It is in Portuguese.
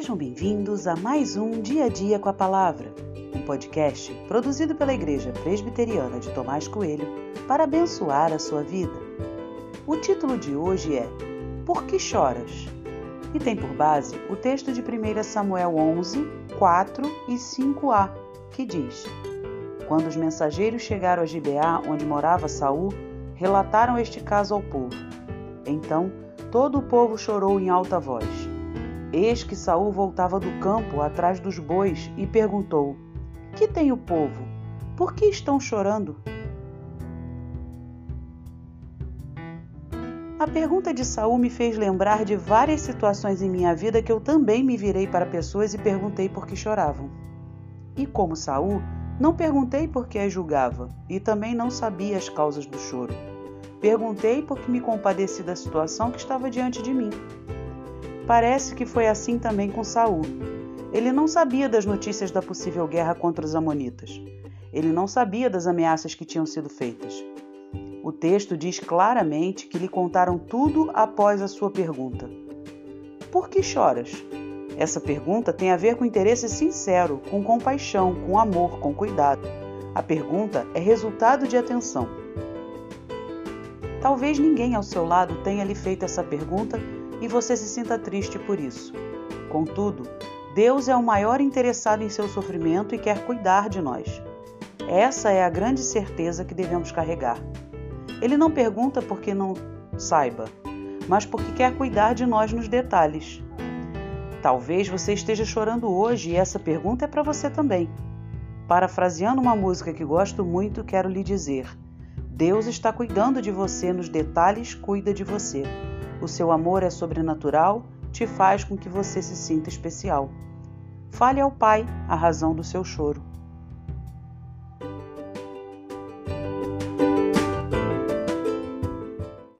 Sejam bem-vindos a mais um Dia a Dia com a Palavra, um podcast produzido pela Igreja Presbiteriana de Tomás Coelho para abençoar a sua vida. O título de hoje é Por que choras? E tem por base o texto de 1 Samuel 11, 4 e 5a, que diz: Quando os mensageiros chegaram a Gibeá, onde morava Saul, relataram este caso ao povo. Então todo o povo chorou em alta voz. Eis que Saul voltava do campo atrás dos bois e perguntou: Que tem o povo? Por que estão chorando? A pergunta de Saul me fez lembrar de várias situações em minha vida que eu também me virei para pessoas e perguntei por que choravam. E como Saul, não perguntei por que as julgava e também não sabia as causas do choro. Perguntei porque me compadeci da situação que estava diante de mim. Parece que foi assim também com Saul. Ele não sabia das notícias da possível guerra contra os amonitas. Ele não sabia das ameaças que tinham sido feitas. O texto diz claramente que lhe contaram tudo após a sua pergunta. Por que choras? Essa pergunta tem a ver com interesse sincero, com compaixão, com amor, com cuidado. A pergunta é resultado de atenção. Talvez ninguém ao seu lado tenha lhe feito essa pergunta e você se sinta triste por isso. Contudo, Deus é o maior interessado em seu sofrimento e quer cuidar de nós. Essa é a grande certeza que devemos carregar. Ele não pergunta porque não saiba, mas porque quer cuidar de nós nos detalhes. Talvez você esteja chorando hoje e essa pergunta é para você também. Parafraseando uma música que gosto muito, quero lhe dizer: Deus está cuidando de você nos detalhes, cuida de você. O seu amor é sobrenatural, te faz com que você se sinta especial. Fale ao Pai a razão do seu choro.